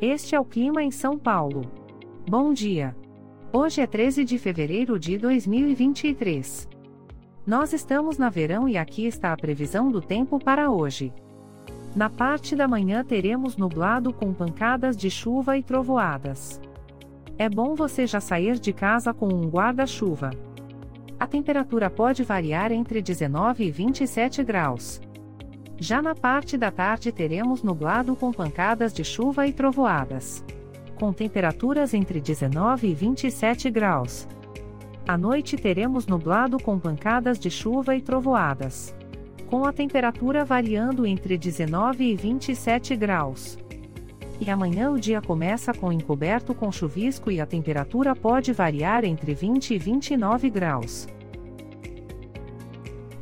Este é o clima em São Paulo. Bom dia. Hoje é 13 de fevereiro de 2023. Nós estamos na verão e aqui está a previsão do tempo para hoje. Na parte da manhã teremos nublado com pancadas de chuva e trovoadas. É bom você já sair de casa com um guarda-chuva. A temperatura pode variar entre 19 e 27 graus. Já na parte da tarde teremos nublado com pancadas de chuva e trovoadas. Com temperaturas entre 19 e 27 graus. À noite teremos nublado com pancadas de chuva e trovoadas. Com a temperatura variando entre 19 e 27 graus. E amanhã o dia começa com encoberto com chuvisco e a temperatura pode variar entre 20 e 29 graus.